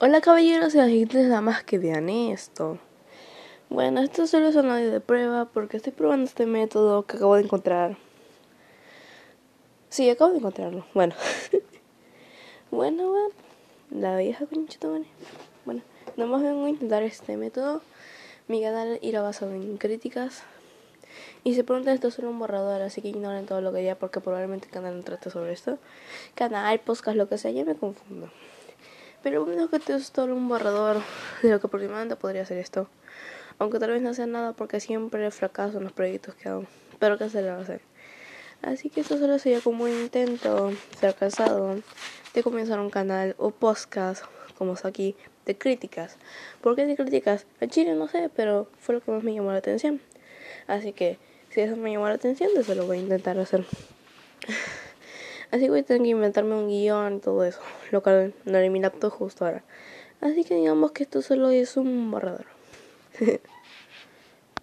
Hola caballeros y agentes, nada más que vean esto. Bueno, esto solo es un audio de prueba porque estoy probando este método que acabo de encontrar. Sí, acabo de encontrarlo. Bueno. bueno, bueno. La vieja conchita, bueno. Bueno, nada más vengo a intentar este método. Mi canal irá basado en críticas. Y se preguntan esto es solo un borrador, así que ignoren todo lo que diga porque probablemente el canal no trate sobre esto. Canal, podcast, lo que sea, ya me confundo. Pero bueno, que es todo un borrador de lo que aproximadamente podría ser esto. Aunque tal vez no sea nada porque siempre fracaso en los proyectos que hago. Pero que se le va a hacer. Así que esto solo sería como un intento fracasado de comenzar un canal o podcast, como es aquí, de críticas. ¿Por qué de críticas? A Chile no sé, pero fue lo que más me llamó la atención. Así que si eso me llamó la atención, eso lo voy a intentar hacer. Así que voy a tener que inventarme un guion y todo eso, lo cual no mi laptop justo ahora. Así que digamos que esto solo es un borrador.